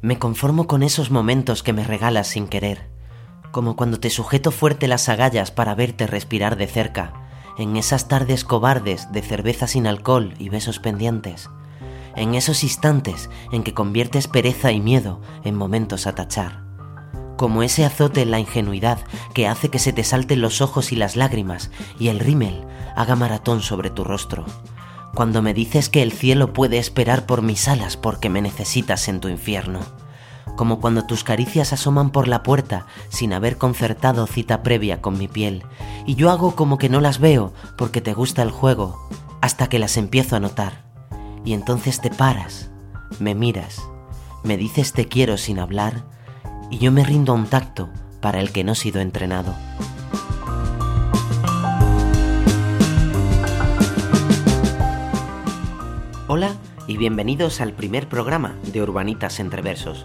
Me conformo con esos momentos que me regalas sin querer, como cuando te sujeto fuerte las agallas para verte respirar de cerca, en esas tardes cobardes de cerveza sin alcohol y besos pendientes, en esos instantes en que conviertes pereza y miedo en momentos a tachar, como ese azote en la ingenuidad que hace que se te salten los ojos y las lágrimas y el rímel haga maratón sobre tu rostro, cuando me dices que el cielo puede esperar por mis alas porque me necesitas en tu infierno, como cuando tus caricias asoman por la puerta sin haber concertado cita previa con mi piel, y yo hago como que no las veo porque te gusta el juego, hasta que las empiezo a notar, y entonces te paras, me miras, me dices te quiero sin hablar, y yo me rindo a un tacto para el que no he sido entrenado. Hola y bienvenidos al primer programa de Urbanitas entre Versos.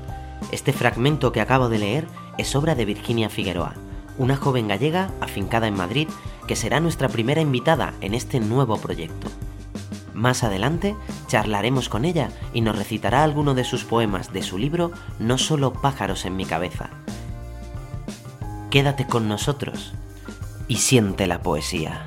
Este fragmento que acabo de leer es obra de Virginia Figueroa, una joven gallega afincada en Madrid que será nuestra primera invitada en este nuevo proyecto. Más adelante charlaremos con ella y nos recitará alguno de sus poemas de su libro No solo pájaros en mi cabeza. Quédate con nosotros y siente la poesía.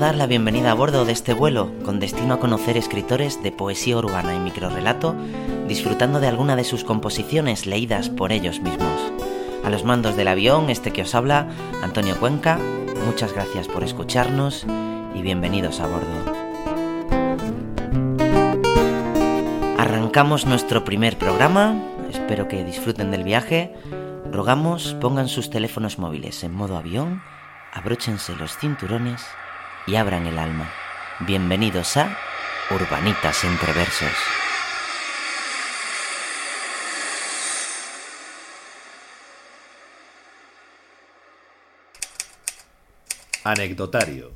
Dar la bienvenida a bordo de este vuelo con destino a conocer escritores de poesía urbana y microrrelato, disfrutando de alguna de sus composiciones leídas por ellos mismos. A los mandos del avión, este que os habla, Antonio Cuenca, muchas gracias por escucharnos y bienvenidos a bordo. Arrancamos nuestro primer programa, espero que disfruten del viaje. Rogamos pongan sus teléfonos móviles en modo avión, abróchense los cinturones y abran el alma. Bienvenidos a Urbanitas entre Versos. Anecdotario.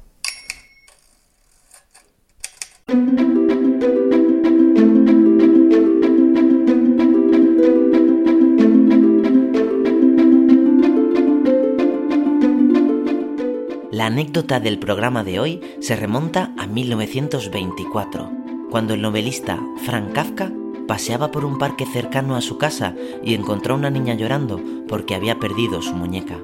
La anécdota del programa de hoy se remonta a 1924, cuando el novelista Frank Kafka paseaba por un parque cercano a su casa y encontró a una niña llorando porque había perdido su muñeca.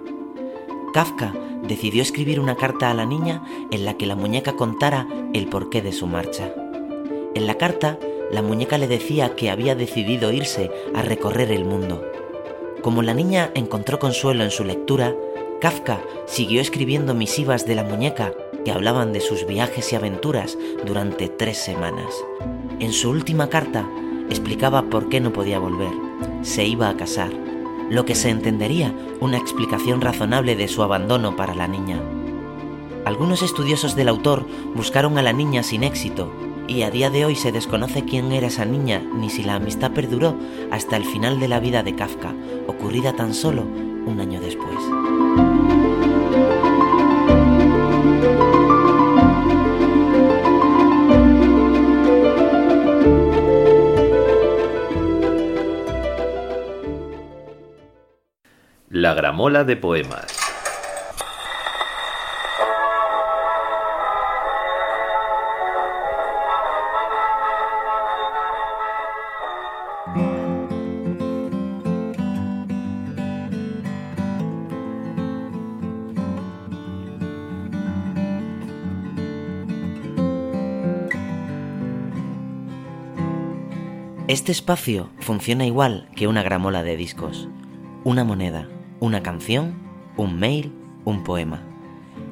Kafka decidió escribir una carta a la niña en la que la muñeca contara el porqué de su marcha. En la carta, la muñeca le decía que había decidido irse a recorrer el mundo. Como la niña encontró consuelo en su lectura, Kafka siguió escribiendo misivas de la muñeca que hablaban de sus viajes y aventuras durante tres semanas. En su última carta explicaba por qué no podía volver. Se iba a casar, lo que se entendería una explicación razonable de su abandono para la niña. Algunos estudiosos del autor buscaron a la niña sin éxito y a día de hoy se desconoce quién era esa niña ni si la amistad perduró hasta el final de la vida de Kafka, ocurrida tan solo un año después. Gramola de poemas. Este espacio funciona igual que una gramola de discos. Una moneda, una canción un mail, un poema.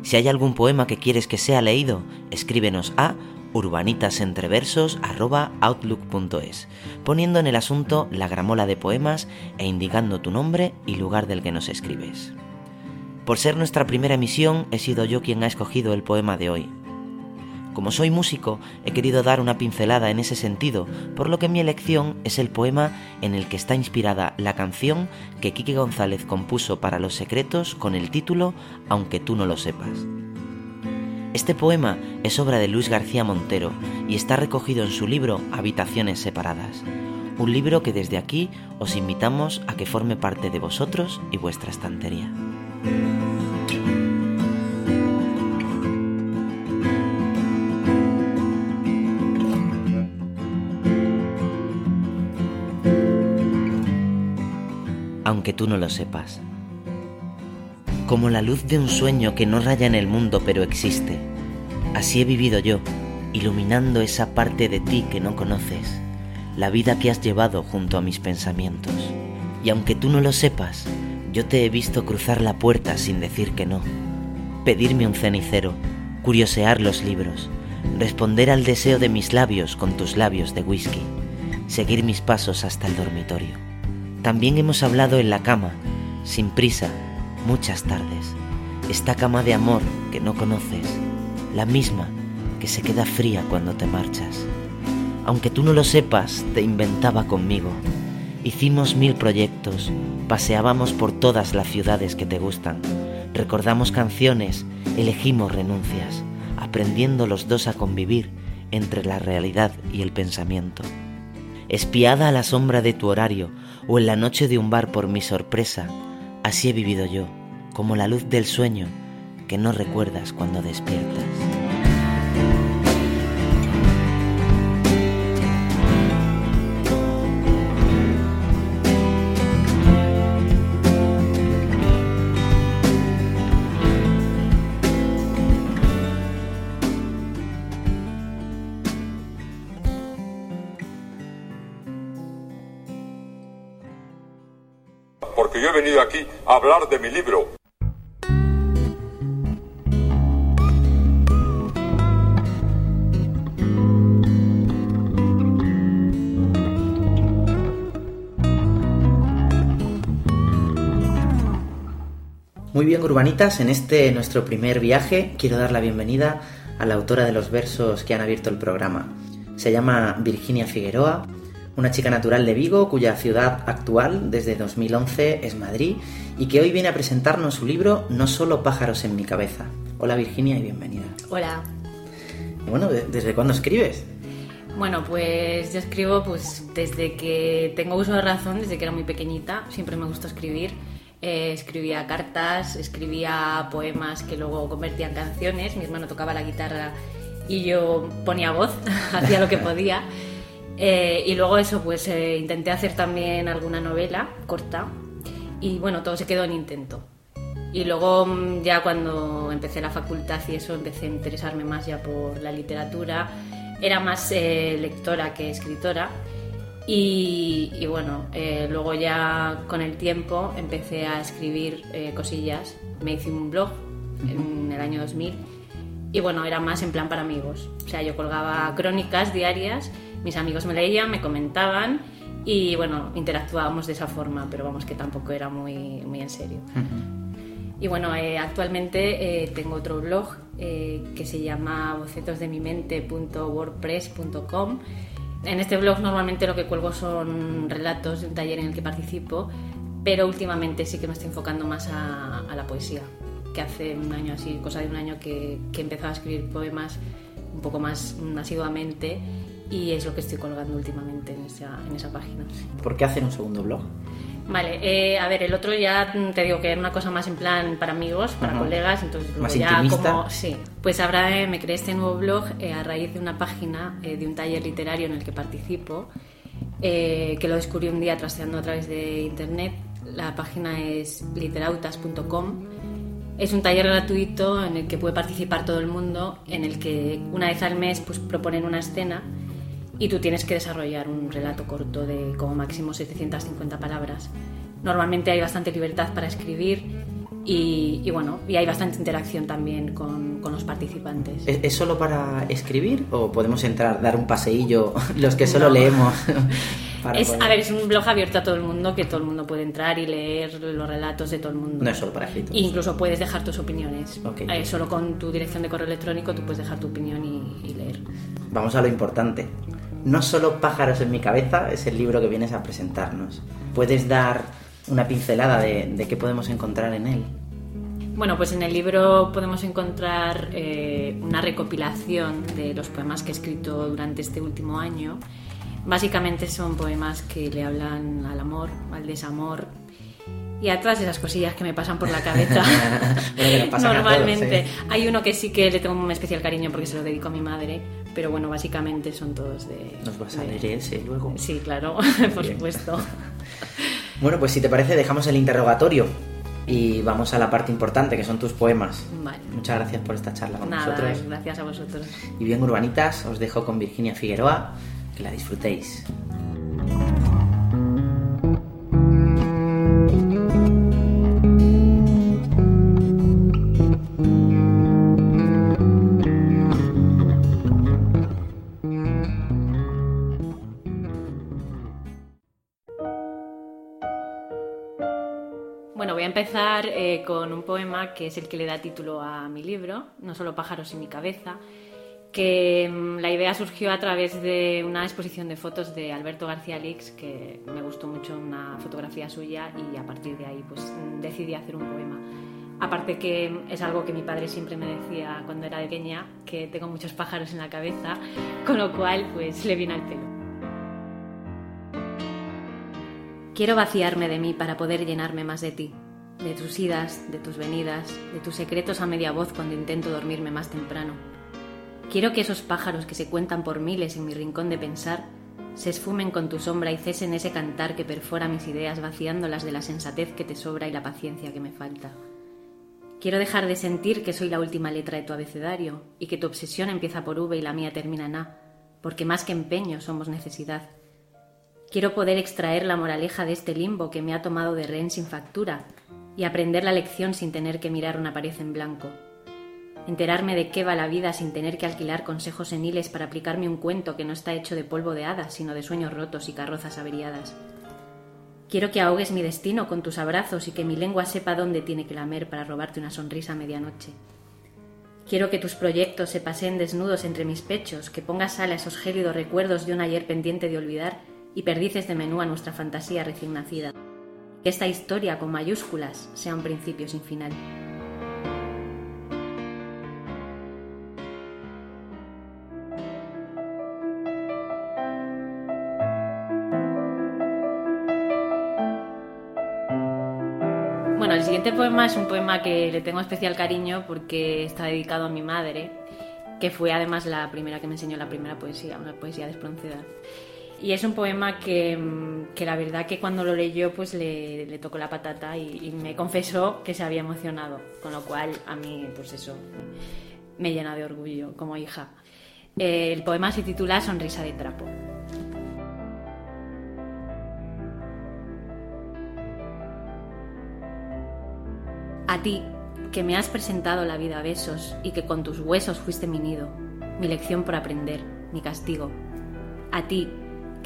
Si hay algún poema que quieres que sea leído, escríbenos a urbanitasentreversos.outlook.es, poniendo en el asunto la gramola de poemas e indicando tu nombre y lugar del que nos escribes. Por ser nuestra primera emisión, he sido yo quien ha escogido el poema de hoy. Como soy músico, he querido dar una pincelada en ese sentido, por lo que mi elección es el poema en el que está inspirada la canción que Kiki González compuso para Los Secretos con el título Aunque tú no lo sepas. Este poema es obra de Luis García Montero y está recogido en su libro Habitaciones Separadas, un libro que desde aquí os invitamos a que forme parte de vosotros y vuestra estantería. Aunque tú no lo sepas como la luz de un sueño que no raya en el mundo pero existe. Así he vivido yo, iluminando esa parte de ti que no conoces, la vida que has llevado junto a mis pensamientos. Y aunque tú no lo sepas, yo te he visto cruzar la puerta sin decir que no, pedirme un cenicero, curiosear los libros, responder al deseo de mis labios con tus labios de whisky, seguir mis pasos hasta el dormitorio. También hemos hablado en la cama, sin prisa, muchas tardes, esta cama de amor que no conoces, la misma que se queda fría cuando te marchas. Aunque tú no lo sepas, te inventaba conmigo. Hicimos mil proyectos, paseábamos por todas las ciudades que te gustan, recordamos canciones, elegimos renuncias, aprendiendo los dos a convivir entre la realidad y el pensamiento. Espiada a la sombra de tu horario o en la noche de un bar por mi sorpresa, Así he vivido yo, como la luz del sueño que no recuerdas cuando despiertas. Aquí a hablar de mi libro. Muy bien, urbanitas, en este nuestro primer viaje quiero dar la bienvenida a la autora de los versos que han abierto el programa. Se llama Virginia Figueroa, una chica natural de Vigo cuya ciudad actual desde 2011 es Madrid y que hoy viene a presentarnos su libro No solo pájaros en mi cabeza. Hola Virginia y bienvenida. Hola. Bueno, ¿desde cuándo escribes? Bueno, pues yo escribo pues desde que tengo uso de razón, desde que era muy pequeñita, siempre me gustó escribir. Eh, escribía cartas, escribía poemas que luego convertía en canciones, mi hermano tocaba la guitarra y yo ponía voz, hacía lo que podía. Eh, y luego eso, pues eh, intenté hacer también alguna novela corta y bueno, todo se quedó en intento. Y luego mm, ya cuando empecé la facultad y eso, empecé a interesarme más ya por la literatura. Era más eh, lectora que escritora. Y, bueno, luego ya con el tiempo empecé a escribir cosillas. Me hice un blog en el año 2000 y bueno, era más en plan para amigos. O sea, yo colgaba crónicas diarias mis amigos me leían, me comentaban y bueno, interactuábamos de esa forma, pero vamos que tampoco era muy, muy en serio. Y bueno, eh, actualmente eh, tengo otro blog eh, que se llama bocetosdemimente.wordpress.com. En este blog normalmente lo que cuelgo son relatos de un taller en el que participo, pero últimamente sí que me estoy enfocando más a, la poesía, que hace un año así, cosa de un año que, que he empezado a escribir poemas un poco más asiduamente y es lo que estoy colgando últimamente en esa, en esa página. ¿Por qué hacer un segundo blog? Vale, eh, a ver, el otro ya te digo que era una cosa más en plan para amigos, para colegas, entonces más ya intimista. como sí, pues ahora eh, me creé este nuevo blog eh, a raíz de una página de un taller literario en el que participo, que lo descubrí un día trasteando a través de internet. La página es literautas.com. Es un taller gratuito en el que puede participar todo el mundo, en el que una vez al mes pues proponen una escena y tú tienes que desarrollar un relato corto de como máximo 750 palabras. Normalmente hay bastante libertad para escribir Y, y bueno, y hay bastante interacción también con, con los participantes. ¿Es, es solo para escribir o podemos entrar, dar un paseillo los que solo No. leemos? Es, poder- a ver, es un blog abierto a todo el mundo, que todo el mundo puede entrar y leer los relatos de todo el mundo. No es solo para escritos. Incluso puedes dejar tus opiniones. Ok. Eh, solo con tu dirección de correo electrónico tú puedes dejar tu opinión y, y leer. Vamos a lo importante. No solo Pájaros en mi cabeza es el libro que vienes a presentarnos. ¿Puedes dar una pincelada de, de qué podemos encontrar en él? Bueno, pues en el libro podemos encontrar eh, una recopilación de los poemas que he escrito durante este último año. Básicamente son poemas que le hablan al amor, al desamor y a todas esas cosillas que me pasan por la cabeza Bueno, todos, normalmente. Hay uno que sí que le tengo un especial cariño porque se lo dedico a mi madre, pero bueno, básicamente son todos de... Nos vas a leer ese luego. Sí, claro, por Bien. supuesto. Bueno, pues si te parece, dejamos el interrogatorio y vamos a la parte importante, que son tus poemas. Vale. Muchas gracias por esta charla con Nada, nosotros. gracias a vosotros. Y bien, urbanitas, os dejo con Virginia Figueroa. Que la disfrutéis. Eh, con un poema que es el que le da título a mi libro, No solo pájaros en mi cabeza, que mm, la idea surgió a través de una exposición de fotos de Alberto García Lix, que me gustó mucho una fotografía suya y a partir de ahí pues decidí hacer un poema. Aparte que es algo que mi padre siempre me decía cuando era pequeña, que tengo muchos pájaros en la cabeza, con lo cual pues le vine al pelo. Quiero vaciarme de mí para poder llenarme más de ti, de tus idas, de tus venidas, de tus secretos a media voz cuando intento dormirme más temprano. Quiero que esos pájaros que se cuentan por miles en mi rincón de pensar se esfumen con tu sombra y cesen ese cantar que perfora mis ideas vaciándolas de la sensatez que te sobra y la paciencia que me falta. Quiero dejar de sentir que soy la última letra de tu abecedario y que tu obsesión empieza por V y la mía termina en A, porque más que empeño somos necesidad. Quiero poder extraer la moraleja de este limbo que me ha tomado de rehén sin factura y aprender la lección sin tener que mirar una pared en blanco. Enterarme de qué va la vida sin tener que alquilar consejos seniles para aplicarme un cuento que no está hecho de polvo de hadas, sino de sueños rotos y carrozas averiadas. Quiero que ahogues mi destino con tus abrazos y que mi lengua sepa dónde tiene que lamer para robarte una sonrisa a medianoche. Quiero que tus proyectos se paseen desnudos entre mis pechos, que pongas sal a esos gélidos recuerdos de un ayer pendiente de olvidar y perdices de menú a nuestra fantasía recién nacida. Que esta historia con mayúsculas sea un principio sin final. Bueno, el siguiente poema es un poema que le tengo especial cariño porque está dedicado a mi madre, que fue además la primera que me enseñó la primera poesía, una poesía despronunciada. Y es un poema que, que la verdad que cuando lo leyó pues le, tocó la patata y, y me confesó que se había emocionado, con lo cual a mí pues eso me llena de orgullo como hija. Eh, el poema se titula Sonrisa de trapo. A ti, que me has presentado la vida a besos y que con tus huesos fuiste mi nido, mi lección por aprender, mi castigo. A ti,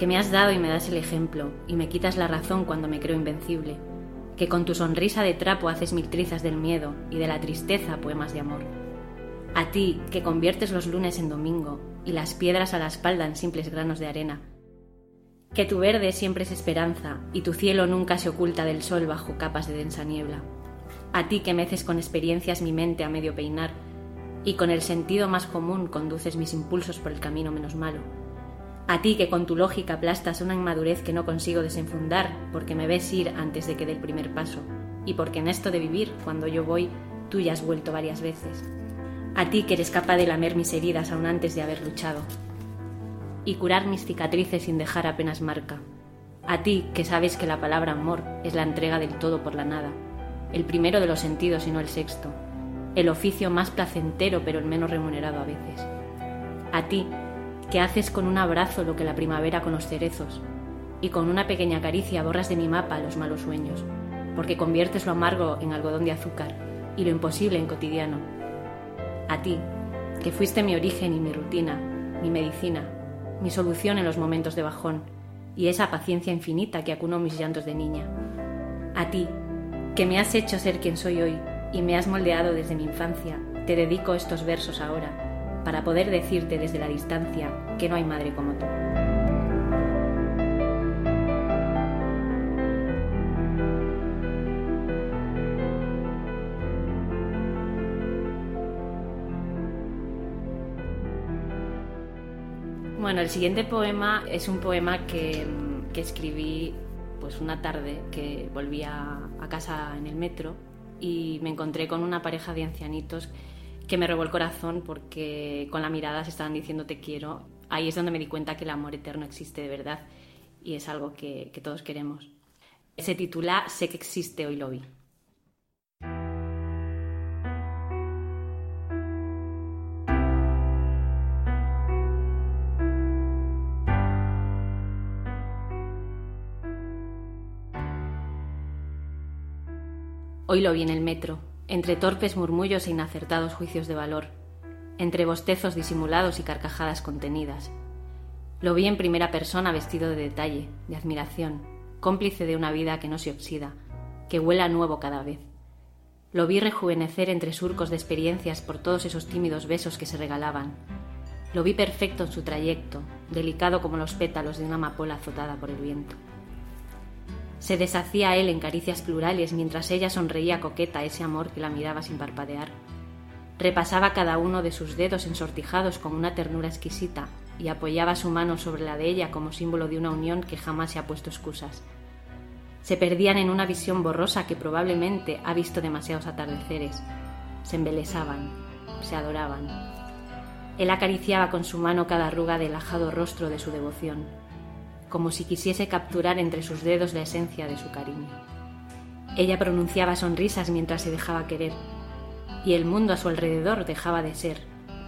que me has dado y me das el ejemplo y me quitas la razón cuando me creo invencible, que con tu sonrisa de trapo haces mil trizas del miedo y de la tristeza poemas de amor. A ti, que conviertes los lunes en domingo y las piedras a la espalda en simples granos de arena. Que tu verde siempre es esperanza y tu cielo nunca se oculta del sol bajo capas de densa niebla a ti que meces con experiencias mi mente a medio peinar, y con el sentido más común conduces mis impulsos por el camino menos malo. A ti que con tu lógica aplastas una inmadurez que no consigo desenfundar, porque me ves ir antes de que dé el primer paso, y porque en esto de vivir, cuando yo voy, tú ya has vuelto varias veces. A ti que eres capaz de lamer mis heridas aún antes de haber luchado, y curar mis cicatrices sin dejar apenas marca. A ti que sabes que la palabra amor es la entrega del todo por la nada, el primero de los sentidos y no el sexto, el oficio más placentero pero el menos remunerado a veces. A ti, que haces con un abrazo lo que la primavera con los cerezos, y con una pequeña caricia borras de mi mapa los malos sueños, porque conviertes lo amargo en algodón de azúcar y lo imposible en cotidiano. A ti, que fuiste mi origen y mi rutina, mi medicina, mi solución en los momentos de bajón y esa paciencia infinita que acunó mis llantos de niña. A ti, que me has hecho ser quien soy hoy y me has moldeado desde mi infancia, te dedico estos versos ahora, para poder decirte desde la distancia que no hay madre como tú. Bueno, el siguiente poema es un poema que, que escribí pues una tarde que volvía a casa en el metro y me encontré con una pareja de ancianitos que me robó el corazón porque con la mirada se estaban diciendo te quiero. Ahí es donde me di cuenta que el amor eterno existe de verdad y es algo que, todos queremos. Se titula Sé que existe, hoy lo vi. Hoy lo vi en el metro, entre torpes murmullos e inacertados juicios de valor, entre bostezos disimulados y carcajadas contenidas. Lo vi en primera persona vestido de detalle, de admiración, cómplice de una vida que no se oxida, que huela nuevo cada vez. Lo vi rejuvenecer entre surcos de experiencias por todos esos tímidos besos que se regalaban. Lo vi perfecto en su trayecto, delicado como los pétalos de una amapola azotada por el viento. Se deshacía él en caricias plurales mientras ella sonreía coqueta a ese amor que la miraba sin parpadear. Repasaba cada uno de sus dedos ensortijados con una ternura exquisita y apoyaba su mano sobre la de ella como símbolo de una unión que jamás se ha puesto excusas. Se perdían en una visión borrosa que probablemente ha visto demasiados atardeceres. Se embelesaban, se adoraban. Él acariciaba con su mano cada arruga del ajado rostro de su devoción como si quisiese capturar entre sus dedos la esencia de su cariño. Ella pronunciaba sonrisas mientras se dejaba querer, y el mundo a su alrededor dejaba de ser,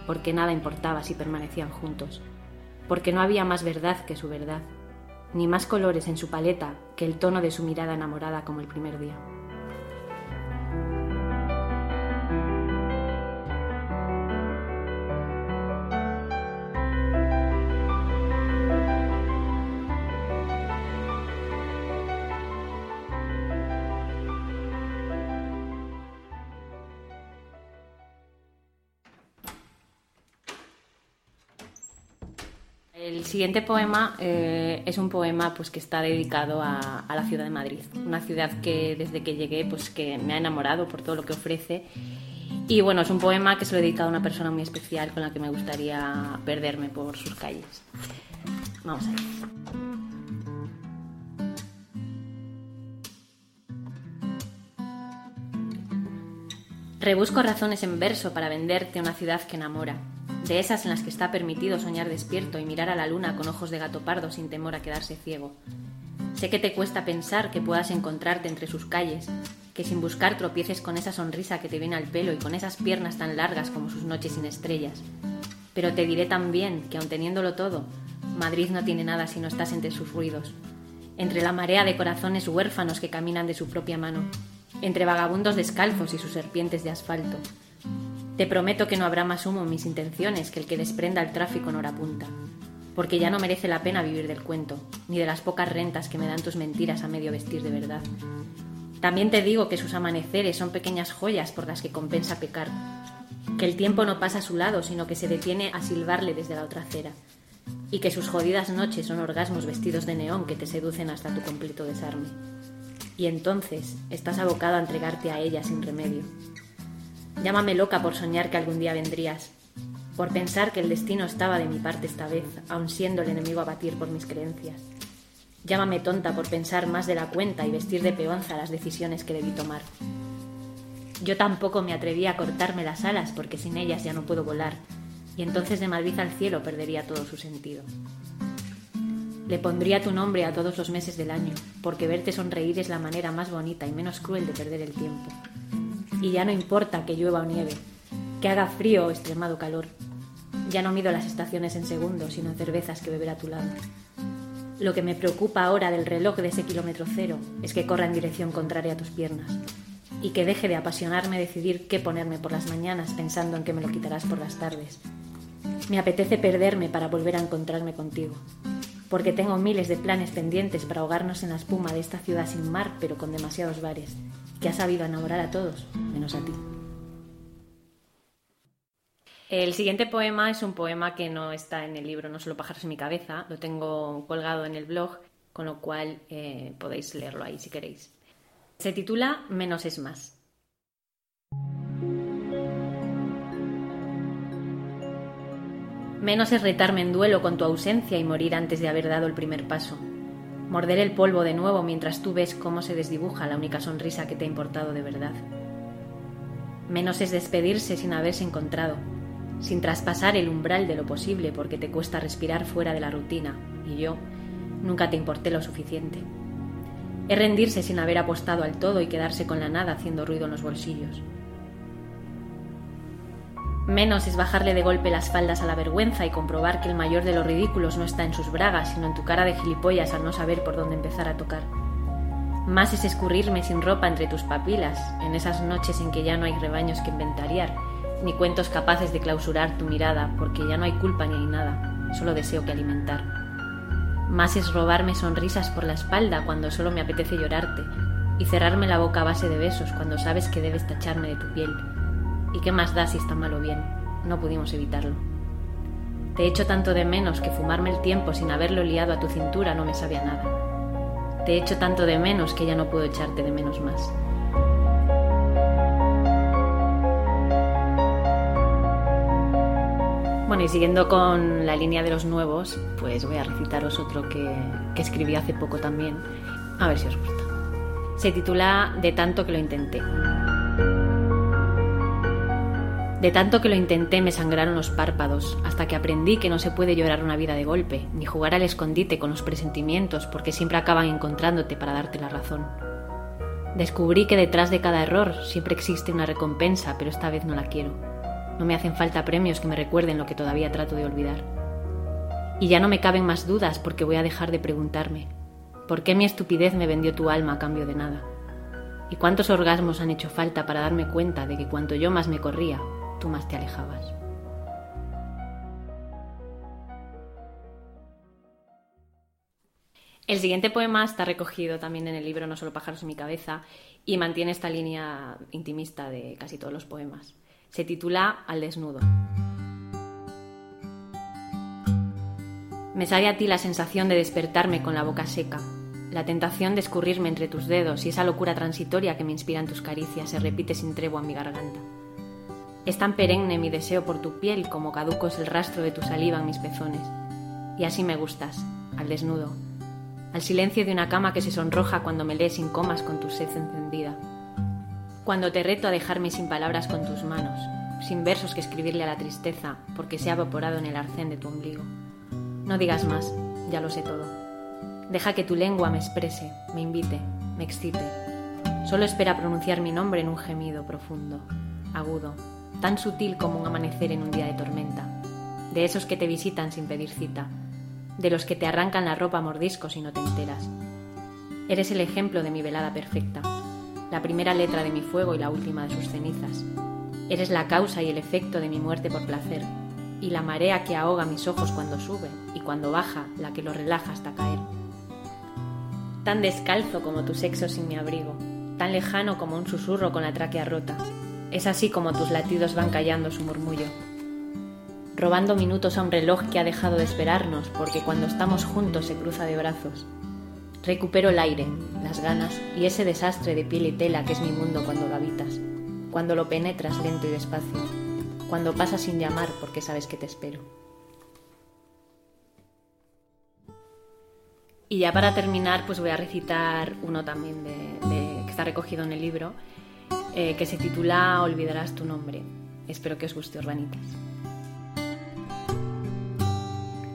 porque nada importaba si permanecían juntos, porque no había más verdad que su verdad, ni más colores en su paleta que el tono de su mirada enamorada como el primer día. Siguiente poema eh, es un poema pues, que está dedicado a, la ciudad de Madrid, una ciudad que desde que llegué pues, que me ha enamorado por todo lo que ofrece. Y bueno, es un poema que se lo he dedicado a una persona muy especial con la que me gustaría perderme por sus calles. Vamos a ver. Rebusco razones en verso para venderte una ciudad que enamora de esas en las que está permitido soñar despierto y mirar a la luna con ojos de gato pardo sin temor a quedarse ciego. Sé que te cuesta pensar que puedas encontrarte entre sus calles, que sin buscar tropieces con esa sonrisa que te viene al pelo y con esas piernas tan largas como sus noches sin estrellas. Pero te diré también que aun teniéndolo todo, Madrid no tiene nada si no estás entre sus ruidos, entre la marea de corazones huérfanos que caminan de su propia mano, entre vagabundos descalzos y sus serpientes de asfalto, te prometo que no habrá más humo en mis intenciones que el que desprenda el tráfico en hora punta, porque ya no merece la pena vivir del cuento, ni de las pocas rentas que me dan tus mentiras a medio vestir de verdad. También te digo que sus amaneceres son pequeñas joyas por las que compensa pecar, que el tiempo no pasa a su lado, sino que se detiene a silbarle desde la otra acera, y que sus jodidas noches son orgasmos vestidos de neón que te seducen hasta tu completo desarme. Y entonces estás abocado a entregarte a ella sin remedio Llámame loca por soñar que algún día vendrías, por pensar que el destino estaba de mi parte esta vez, aun siendo el enemigo a batir por mis creencias. Llámame tonta por pensar más de la cuenta y vestir de peonza las decisiones que debí tomar. Yo tampoco me atreví a cortarme las alas porque sin ellas ya no puedo volar, y entonces de Madrid al cielo perdería todo su sentido. Le pondría tu nombre a todos los meses del año, porque verte sonreír es la manera más bonita y menos cruel de perder el tiempo y ya no importa que llueva o nieve, que haga frío o extremado calor. Ya no mido las estaciones en segundos, sino en cervezas que beber a tu lado. Lo que me preocupa ahora del reloj de ese kilómetro cero es que corra en dirección contraria a tus piernas y que deje de apasionarme decidir qué ponerme por las mañanas pensando en que me lo quitarás por las tardes. Me apetece perderme para volver a encontrarme contigo, porque tengo miles de planes pendientes para ahogarnos en la espuma de esta ciudad sin mar pero con demasiados bares, que ha sabido enamorar a todos, menos a ti. El siguiente poema es un poema que no está en el libro No solo pájaros en mi cabeza, lo tengo colgado en el blog, con lo cual eh, podéis leerlo ahí si queréis. Se titula Menos es más. Menos es retarme en duelo con tu ausencia y morir antes de haber dado el primer paso. Morder el polvo de nuevo mientras tú ves cómo se desdibuja la única sonrisa que te ha importado de verdad. Menos es despedirse sin haberse encontrado, sin traspasar el umbral de lo posible porque te cuesta respirar fuera de la rutina, y yo nunca te importé lo suficiente. Es rendirse sin haber apostado al todo y quedarse con la nada haciendo ruido en los bolsillos. Menos es bajarle de golpe las faldas a la vergüenza y comprobar que el mayor de los ridículos no está en sus bragas, sino en tu cara de gilipollas al no saber por dónde empezar a tocar. Más es escurrirme sin ropa entre tus papilas, en esas noches en que ya no hay rebaños que inventariar, ni cuentos capaces de clausurar tu mirada, porque ya no hay culpa ni hay nada, solo deseo que alimentar. Más es robarme sonrisas por la espalda cuando solo me apetece llorarte, y cerrarme la boca a base de besos cuando sabes que debes tacharme de tu piel. ¿Y qué más da si está mal o bien? No pudimos evitarlo. Te echo tanto de menos que fumarme el tiempo sin haberlo liado a tu cintura no me sabe a nada. Te echo tanto de menos que ya no puedo echarte de menos más. Bueno, y siguiendo con la línea de los nuevos, pues voy a recitaros otro que, que escribí hace poco también, a ver si os gusta. Se titula De tanto que lo intenté. De tanto que lo intenté me sangraron los párpados, hasta que aprendí que no se puede llorar una vida de golpe, ni jugar al escondite con los presentimientos, porque siempre acaban encontrándote para darte la razón. Descubrí que detrás de cada error siempre existe una recompensa, pero esta vez no la quiero. No me hacen falta premios que me recuerden lo que todavía trato de olvidar. Y ya no me caben más dudas porque voy a dejar de preguntarme, ¿por qué mi estupidez me vendió tu alma a cambio de nada? ¿Y cuántos orgasmos han hecho falta para darme cuenta de que cuanto yo más me corría, más te alejabas? El siguiente poema está recogido también en el libro No solo pájaros en mi cabeza y mantiene esta línea intimista de casi todos los poemas. Se titula Al desnudo. Me sale a ti la sensación de despertarme con la boca seca, la tentación de escurrirme entre tus dedos y esa locura transitoria que me inspiran tus caricias se repite sin tregua en mi garganta. Es tan perenne mi deseo por tu piel como caduco es el rastro de tu saliva en mis pezones. Y así me gustas, al desnudo, al silencio de una cama que se sonroja cuando me lees sin comas con tu sed encendida cuando te reto a dejarme sin palabras con tus manos, sin versos que escribirle a la tristeza, porque se ha evaporado en el arcén de tu ombligo. No digas más, ya lo sé todo. Deja que tu lengua me exprese, me invite, me excite. Solo espera pronunciar mi nombre en un gemido profundo, agudo, tan sutil como un amanecer en un día de tormenta, de esos que te visitan sin pedir cita, de los que te arrancan la ropa a mordiscos y no te enteras. Eres el ejemplo de mi velada perfecta, la primera letra de mi fuego y la última de sus cenizas. Eres la causa y el efecto de mi muerte por placer, y la marea que ahoga mis ojos cuando sube y cuando baja la que lo relaja hasta caer. Tan descalzo como tu sexo sin mi abrigo, tan lejano como un susurro con la tráquea rota. Es así como tus latidos van callando su murmullo, robando minutos a un reloj que ha dejado de esperarnos porque cuando estamos juntos se cruza de brazos Recupero el aire, las ganas y ese desastre de piel y tela que es mi mundo cuando lo habitas, cuando lo penetras lento y despacio, cuando pasas sin llamar porque sabes que te espero. Y ya para terminar, pues voy a recitar uno también de, que está recogido en el libro, eh, que se titula Olvidarás tu nombre. Espero que os guste, urbanitas.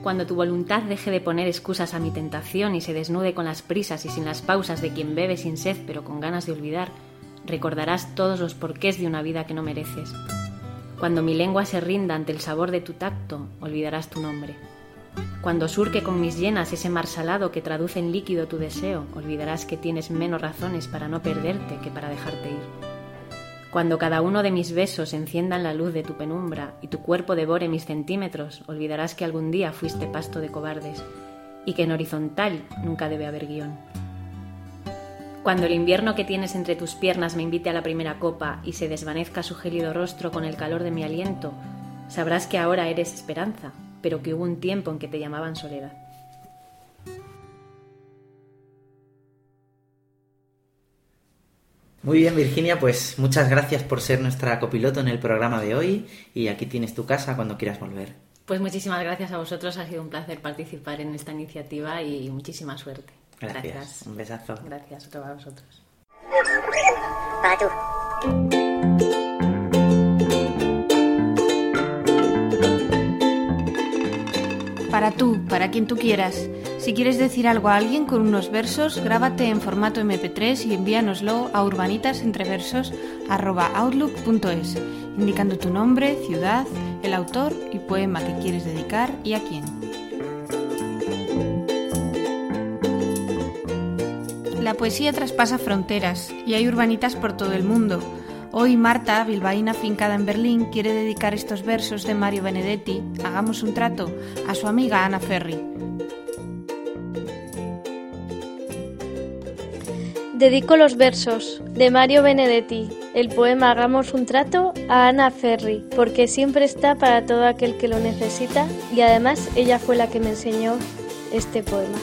Cuando tu voluntad deje de poner excusas a mi tentación y se desnude con las prisas y sin las pausas de quien bebe sin sed pero con ganas de olvidar, recordarás todos los porqués de una vida que no mereces. Cuando mi lengua se rinda ante el sabor de tu tacto, olvidarás tu nombre. Cuando surque con mis llenas ese mar salado que traduce en líquido tu deseo, olvidarás que tienes menos razones para no perderte que para dejarte ir. Cuando cada uno de mis besos encienda la luz de tu penumbra y tu cuerpo devore mis centímetros, olvidarás que algún día fuiste pasto de cobardes y que en horizontal nunca debe haber guion. Cuando el invierno que tienes entre tus piernas me invite a la primera copa y se desvanezca su gélido rostro con el calor de mi aliento, sabrás que ahora eres esperanza, pero que hubo un tiempo en que te llamaban soledad. Muy bien, Virginia, pues muchas gracias por ser nuestra copiloto en el programa de hoy y aquí tienes tu casa cuando quieras volver. Pues muchísimas gracias a vosotros, ha sido un placer participar en esta iniciativa y muchísima suerte. Gracias. Un besazo. Gracias, otro para vosotros. Para tú. Para tú, para quien tú quieras. Si quieres decir algo a alguien con unos versos, grábate en formato MP3 y envíanoslo a urbanitasentreversos.outlook.es, indicando tu nombre, ciudad, el autor y poema que quieres dedicar y a quién. La poesía traspasa fronteras y hay urbanitas por todo el mundo. Hoy Marta, bilbaína fincada en Berlín, quiere dedicar estos versos de Mario Benedetti, Hagamos un trato, a su amiga Ana Ferri. Dedico los versos de Mario Benedetti, el poema Hagamos un trato a Ana Ferri, porque siempre está para todo aquel que lo necesita y además ella fue la que me enseñó este poema.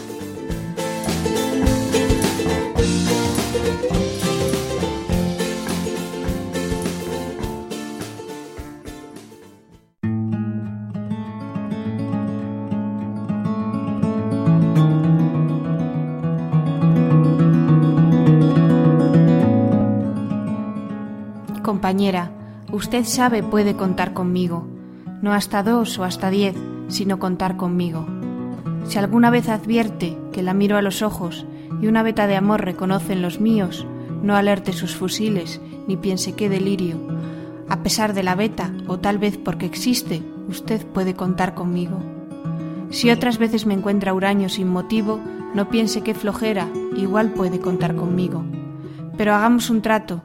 Compañera, usted sabe puede contar conmigo, no hasta dos o hasta diez, sino contar conmigo. Si alguna vez advierte que la miro a los ojos y una veta de amor reconoce en los míos, no alerte sus fusiles ni piense qué delirio. A pesar de la veta, o tal vez porque existe, usted puede contar conmigo. Si otras veces me encuentra huraño sin motivo, no piense qué flojera, igual puede contar conmigo. Pero hagamos un trato,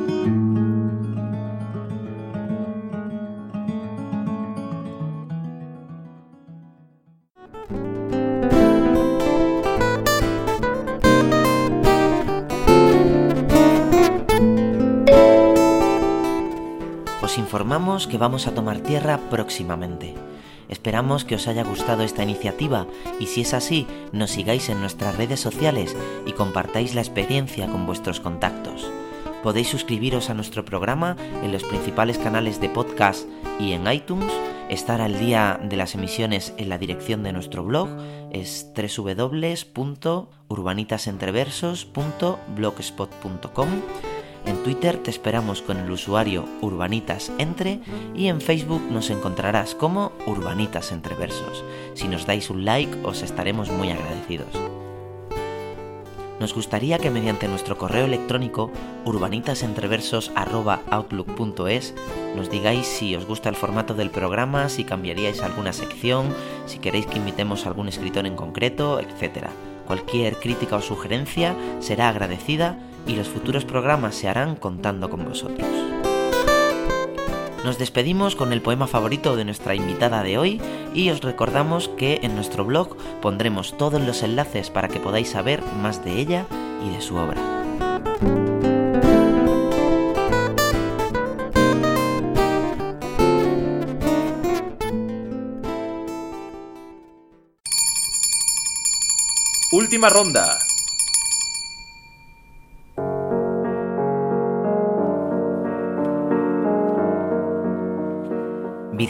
Informamos que vamos a tomar tierra próximamente. Esperamos que os haya gustado esta iniciativa y si es así, nos sigáis en nuestras redes sociales y compartáis la experiencia con vuestros contactos. Podéis suscribiros a nuestro programa en los principales canales de podcast y en iTunes, estar al día de las emisiones en la dirección de nuestro blog, es www.urbanitasentreversos.blogspot.com en Twitter te esperamos con el usuario UrbanitasEntre y en Facebook nos encontrarás como Urbanitas Entre Versos. Si nos dais un like os estaremos muy agradecidos. Nos gustaría que mediante nuestro correo electrónico urbanitasentreversos@outlook.es nos digáis si os gusta el formato del programa, si cambiaríais alguna sección, si queréis que invitemos a algún escritor en concreto, etc. Cualquier crítica o sugerencia será agradecida y los futuros programas se harán contando con vosotros. Nos despedimos con el poema favorito de nuestra invitada de hoy y os recordamos que en nuestro blog pondremos todos los enlaces para que podáis saber más de ella y de su obra. Última ronda.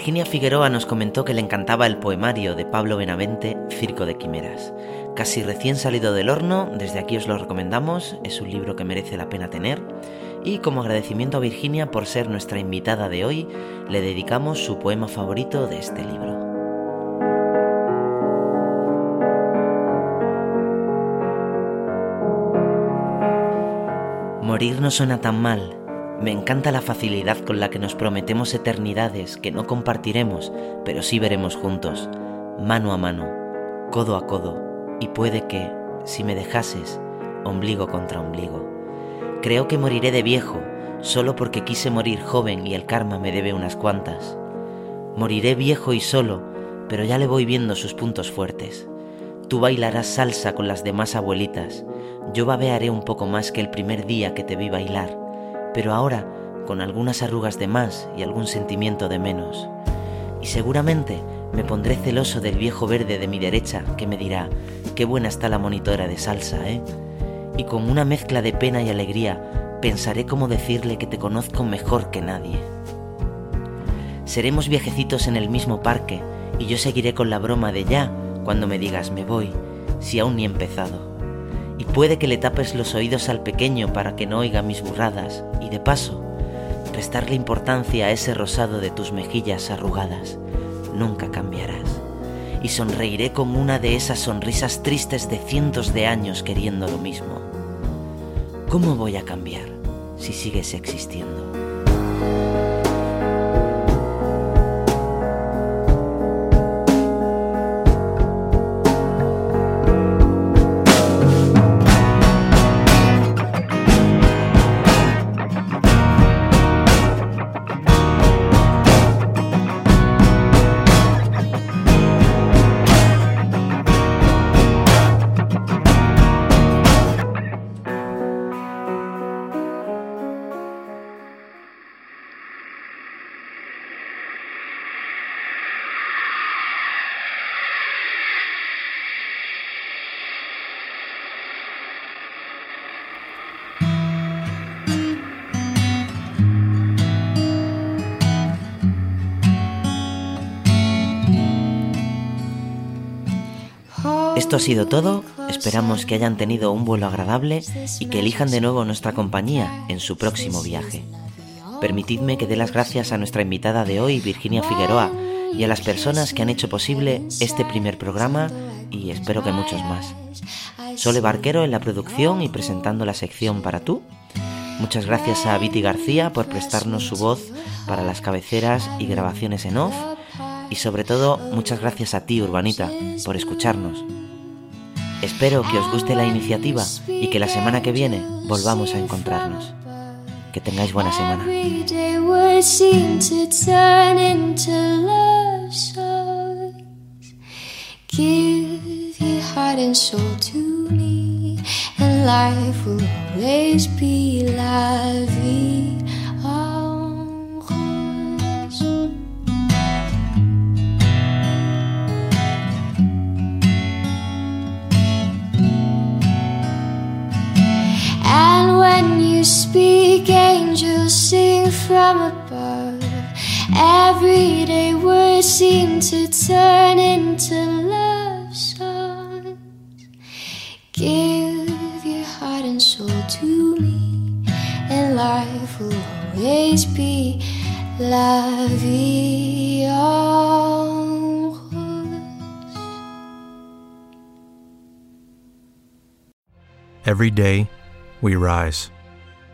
Virginia Figueroa nos comentó que le encantaba el poemario de Pablo Benavente, Circo de Quimeras. Casi recién salido del horno, desde aquí os lo recomendamos, es un libro que merece la pena tener. y como agradecimiento a Virginia por ser nuestra invitada de hoy, le dedicamos su poema favorito de este libro. Morir no suena tan mal. Me encanta la facilidad con la que nos prometemos eternidades que no compartiremos, pero sí veremos juntos, mano a mano, codo a codo, y puede que, si me dejases, ombligo contra ombligo. Creo que moriré de viejo, solo porque quise morir joven y el karma me debe unas cuantas. Moriré viejo y solo, pero ya le voy viendo sus puntos fuertes. Tú bailarás salsa con las demás abuelitas, yo babearé un poco más que el primer día que te vi bailar, pero ahora con algunas arrugas de más y algún sentimiento de menos. Y seguramente me pondré celoso del viejo verde de mi derecha que me dirá, qué buena está la monitora de salsa, ¿eh? y con una mezcla de pena y alegría pensaré cómo decirle que te conozco mejor que nadie. Seremos viejecitos en el mismo parque y yo seguiré con la broma de ya cuando me digas me voy, si aún ni he empezado. Y puede que le tapes los oídos al pequeño para que no oiga mis burradas y de paso, restarle importancia a ese rosado de tus mejillas arrugadas. Nunca cambiarás y sonreiré con una de esas sonrisas tristes de cientos de años queriendo lo mismo. ¿Cómo voy a cambiar si sigues existiendo? Esto ha sido todo, esperamos que hayan tenido un vuelo agradable y que elijan de nuevo nuestra compañía en su próximo viaje. Permitidme que dé las gracias a nuestra invitada de hoy, Virginia Figueroa, y a las personas que han hecho posible este primer programa y espero que muchos más. Sole Barquero en la producción y presentando la sección para tú. Muchas gracias a Viti García por prestarnos su voz para las cabeceras y grabaciones en off. Y sobre todo, muchas gracias a ti, Urbanita, por escucharnos. Espero que os guste la iniciativa y que la semana que viene volvamos a encontrarnos. Que tengáis buena semana. Speak, angels sing from above. Everyday words seem to turn into love songs. Give your heart and soul to me, and life will always be la vie. Every day, we rise